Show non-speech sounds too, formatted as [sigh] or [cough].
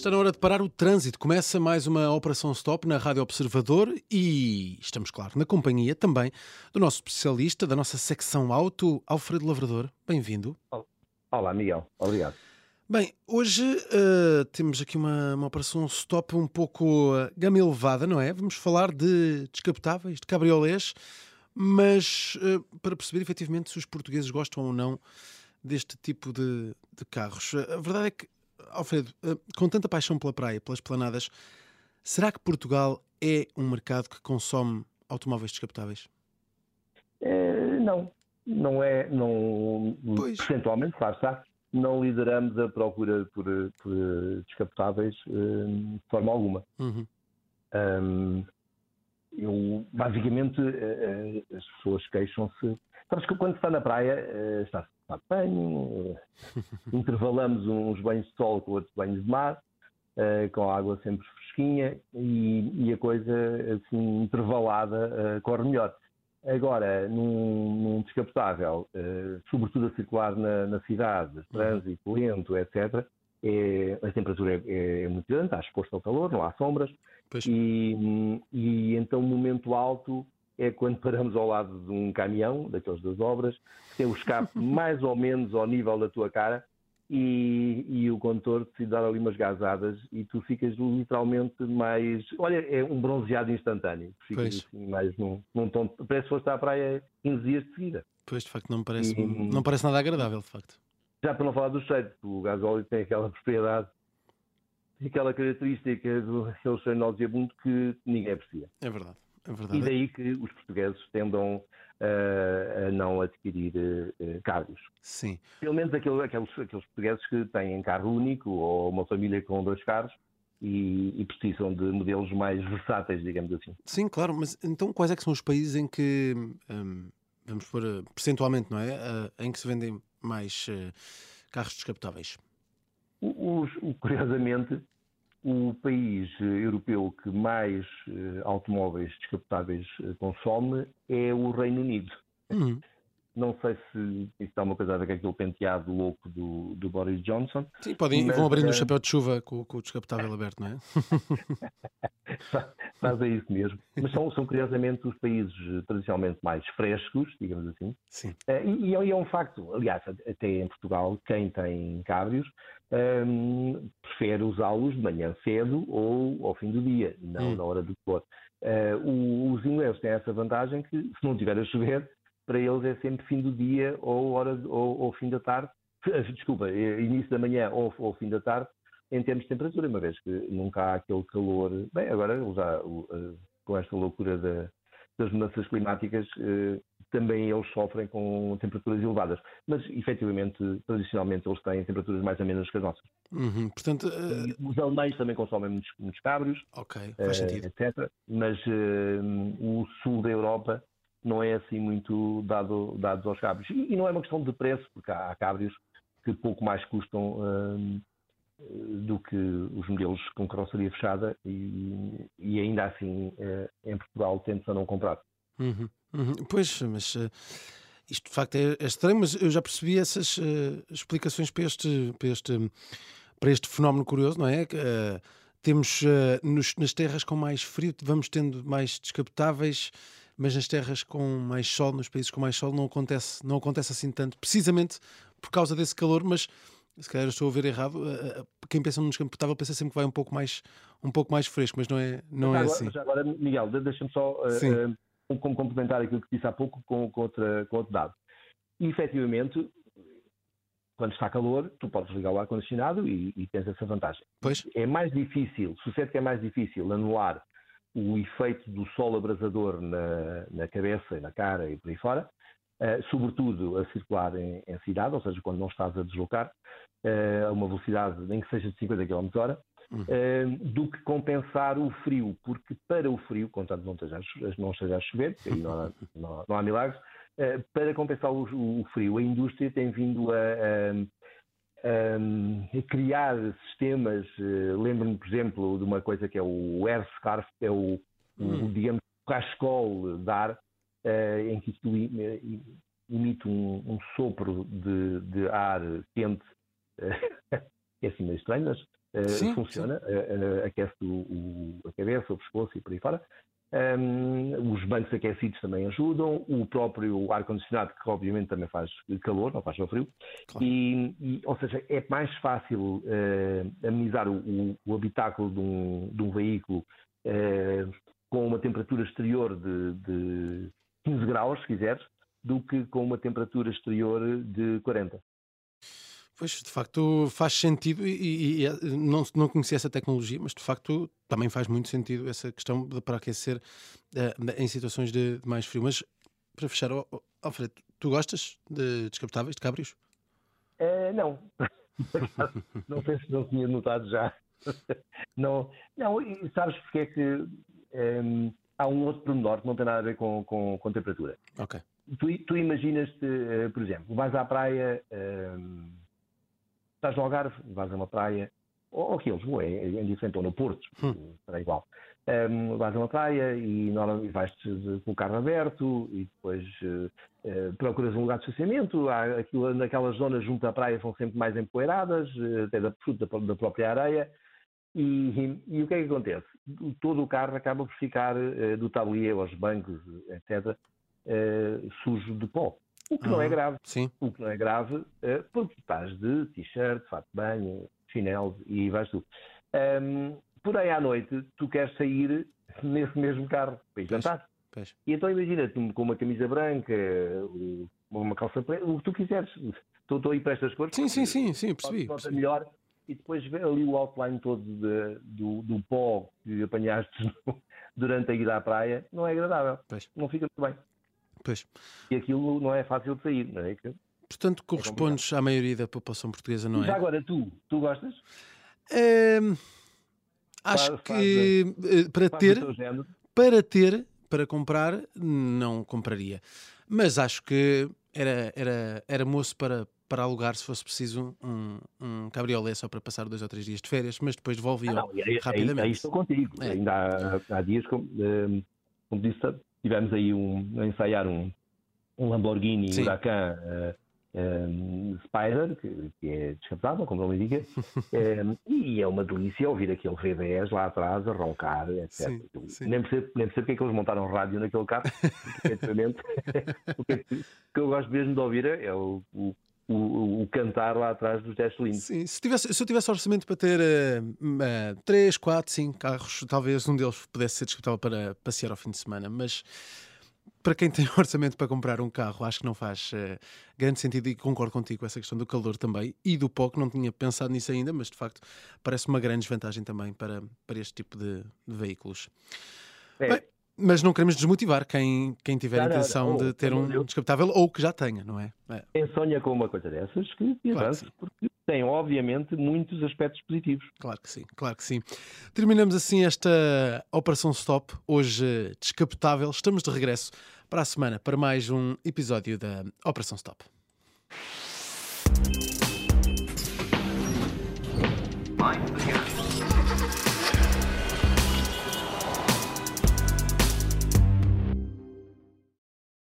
Está na hora de parar o trânsito. Começa mais uma Operação Stop na Rádio Observador e estamos, claro, na companhia também do nosso especialista da nossa secção auto, Alfredo Lavrador. Bem-vindo. Olá, Miguel. Obrigado. Bem, hoje uh, temos aqui uma, uma operação stop um pouco uh, gama elevada, não é? Vamos falar de descapotáveis, de cabriolés, mas uh, para perceber efetivamente se os portugueses gostam ou não deste tipo de, de carros. A verdade é que, Alfredo, com tanta paixão pela praia, pelas planadas, será que Portugal é um mercado que consome automóveis descapotáveis? É, não, não é, não, Pois. percentualmente, claro está, não lideramos a procura por, por descapotáveis hum, de forma alguma. Uhum. Hum, eu, basicamente, eh, eh, as pessoas queixam-se. Sabes que quando está na praia, eh, está-se a tomar banho, [laughs] intervalamos uns banhos de sol com outros banhos de mar, com a água sempre fresquinha e, e a coisa assim intervalada corre melhor. Agora, num, num descapotável, sobretudo a circular na, na cidade, trânsito lento, etc., é- a temperatura é, é- muito grande, está exposto ao calor, não há sombras, e, e então o momento alto é quando [laughs] paramos ao lado de um caminhão, daqueles das obras, que tem o escape [laughs] mais ou menos ao nível da tua cara, e, e o condutor decide dar ali umas gazadas e tu ficas literalmente mais. Olha, é um bronzeado instantâneo. Ficas Pois. assim, mais num, num tom. Parece que foste à praia 15 dias de seguida. Pois, de facto, não me parece, E- não parece nada agradável, de facto. Já para não falar do cheiro, porque o gasóleo tem aquela [laughs] propriedade, tem aquela característica do aquele cheiro nauseabundo que ninguém aprecia. É verdade, é E verdade. daí que os portugueses tendam eh, a não adquirir eh, carros. Sim. Pelo menos aquele- aqueles, aqueles portugueses que têm carro único ou uma família com dois carros e, e precisam de modelos mais versáteis, digamos assim. Sim, claro, mas então quais é que são os países em que, hum, vamos pôr eh, percentualmente, não é? Eh, em que se vendem mais eh, carros descapotáveis? Os- curiosamente, o país eh, europeu que mais eh, automóveis descapotáveis consome é o Reino Unido. Uhum. Não sei se isso está uma coisa a ver com aquele penteado louco do, do Boris Johnson. Sim, podem, Mas, vão abrindo o eh, chapéu de chuva com, com o descapotável aberto, não é? [laughs] Faz é isso mesmo. Mas são, são curiosamente os países eh, tradicionalmente mais frescos, digamos assim. Sim. Eh, E, e é- e é um facto, aliás, até em Portugal, quem tem cabrios hum, prefere usá-los de manhã cedo ou ao fim do dia, não Hum. na hora do pôr. O- os ingleses têm essa vantagem que, se não tiver a chover, para eles é sempre fim do dia ou, hora, ou, ou fim da tarde, [laughs] desculpa, eh, início da manhã ou, ou fim da tarde, em termos de temperatura, uma vez que nunca há aquele calor. Bem, agora já, eh, com esta loucura da- das mudanças climáticas, eh, também eles sofrem com temperaturas elevadas. Mas, efetivamente, tradicionalmente, eles têm temperaturas mais amenas que as nossas. Uhum. Portanto, E Os alemães também consomem muitos, muitos cabros, ok, faz eh, sentido. etc. Mas eh, o sul da Europa não é assim muito dado dados aos cabros. E, e não é uma questão de preço, porque há, há cabros que pouco mais custam hum, do que os modelos com carroceria fechada e, e ainda assim eh, em Portugal tende-se a não comprar. Uhum, uhum. Pois, mas eh, isto de facto é, é estranho, mas eu já percebi essas eh, explicações para este, para, este, para este fenómeno curioso, não é? Eh, temos eh, nos- nas terras com mais frio, vamos tendo mais descapotáveis, mas nas terras com mais sol, nos países com mais sol, não acontece, não acontece assim tanto, precisamente por causa desse calor, mas se calhar estou a ver errado. eh, eh, quem pensa num descapotável pensa sempre que vai um pouco mais, um pouco mais fresco, mas não é, não é agora, assim. agora, Miguel, de- deixa-me só Sim. eh, como complementar aquilo que disse há pouco com, com, outra, com outro dado. E, efetivamente, quando está calor, tu podes ligar o ar-condicionado e, e tens essa vantagem. Pois, É mais difícil, sucede que é mais difícil anular o efeito do sol abrasador na, na cabeça e na cara e por aí fora, eh, sobretudo a circular em, em cidade, ou seja, quando não estás a deslocar eh, a uma velocidade nem que seja de 50 km hora, Uhum. do que compensar o frio, porque para o frio, contanto não esteja não esteja a chover, aí não há, [laughs] não, não há milagres, para compensar o, o frio, a indústria tem vindo a, a- a criar sistemas. eh, Lembro-me, por exemplo, de uma coisa que é o air scarf, que é o, o, Hum. digamos, o cascol de ar, eh, em que i- i- emite um, um sopro de, de, ar quente, que [laughs] é assim meio estranho, mas sim, funciona, sim. aquece o, o, a cabeça, o pescoço e por aí fora. Um, os bancos aquecidos também ajudam, o próprio ar-condicionado, que obviamente também faz calor, não faz só frio, claro. e, e, ou seja, é mais fácil uh, amenizar o, o, habitáculo de um, de um veículo uh, com uma temperatura exterior de, de 15 graus, se quiseres, do que com uma temperatura exterior de 40. Pois, de facto, faz sentido e, e, e, não, não conhecia essa tecnologia, mas de facto também faz muito sentido essa questão de, para aquecer uh, em situações de, de, mais frio. Mas, para fechar, oh, oh, Alfredo, tu gostas de descapotáveis, de cabrios? Uh, não. [laughs] não sei se não tinha notado já. [laughs] não, não, e sabes porque é que um, ehm, há um outro pormenor que não tem nada a ver com, com, com temperatura. Ok. Tu, tu imaginas-te, uh, por exemplo, vais à praia. Um, ehm, estás no Algarve, vais a uma praia, ou aqui em Lisboa, é, é indiferente, ou no Porto, hum. será igual. Um, vais a uma praia e vais com o carro aberto e depois uh, uh, procuras um lugar de estacionamento. Aquilo, naquelas zonas junto à praia são sempre mais empoeiradas, uh, até da, da, da própria areia. E, e, e, o que é que acontece? Todo o carro acaba por ficar do tablier aos bancos, etc., sujo de pó. O que não é grave. Sim. O que não é grave, eh, porque estás de t-shirt, fato de banho, chinelo e vais tu. Um, porém, à noite, tu queres sair nesse mesmo carro para ir jantar. Pois. E então imagina-te com uma camisa branca, uma calça preta, o que tu quiseres. Estou, estou aí para estas cores. Sim, sim, sim, sim, percebi. percebi. melhor e depois ver ali o outline todo de, do, do pó que apanhaste [laughs] durante a ida à praia, não é agradável. Pois. Não fica muito bem. Pois. E aquilo não é fácil de sair, não é? Portanto, correspondes é à maioria da população portuguesa, não é? Já agora, tu, tu gostas? acho faz, que faz, eh, para ter, para ter, para comprar, não compraria. Mas acho que era, era, era moço para, para alugar se fosse preciso um, um cabriolé só para passar dois ou três dias de férias, mas depois devolvia ah, rapidamente. Aí, aí estou contigo. É. Ainda há, há dias, como, como disse, tivemos aí um, a ensaiar um, um Lamborghini Sim. Huracan uh, um, Spider, que, que, é descapotável, como ele indica, um, e é uma delícia ouvir aquele V10 lá atrás a roncar, etc. Sim, sim. Nem, percebo, nem percebo porque é que eles montaram rádio naquele carro, [laughs] efetivamente. [laughs] o que, que eu gosto mesmo de ouvir é o, o o, o, cantar lá atrás dos 10 cilindros. Sim, se, tivesse, se eu tivesse orçamento para ter uh, 3, 4, 5 carros, talvez um deles pudesse ser discutível para passear ao fim de semana, mas para quem tem [laughs] orçamento para comprar um carro, acho que não faz uh, grande sentido e concordo contigo com essa questão do calor também e do pó, que não tinha pensado nisso ainda, mas de facto parece uma grande desvantagem também para, para este tipo de, de veículos. É. Bem, mas não queremos desmotivar quem, quem tiver a intenção de ter um descapotável ou que já tenha, não é? é? Quem sonha com uma coisa dessas, que avance, claro porque tem, obviamente, muitos aspectos positivos. Claro que sim, claro que sim. Terminamos assim esta Operação Stop, hoje descapotável. Estamos de regresso para a semana para mais um episódio da Operação Stop.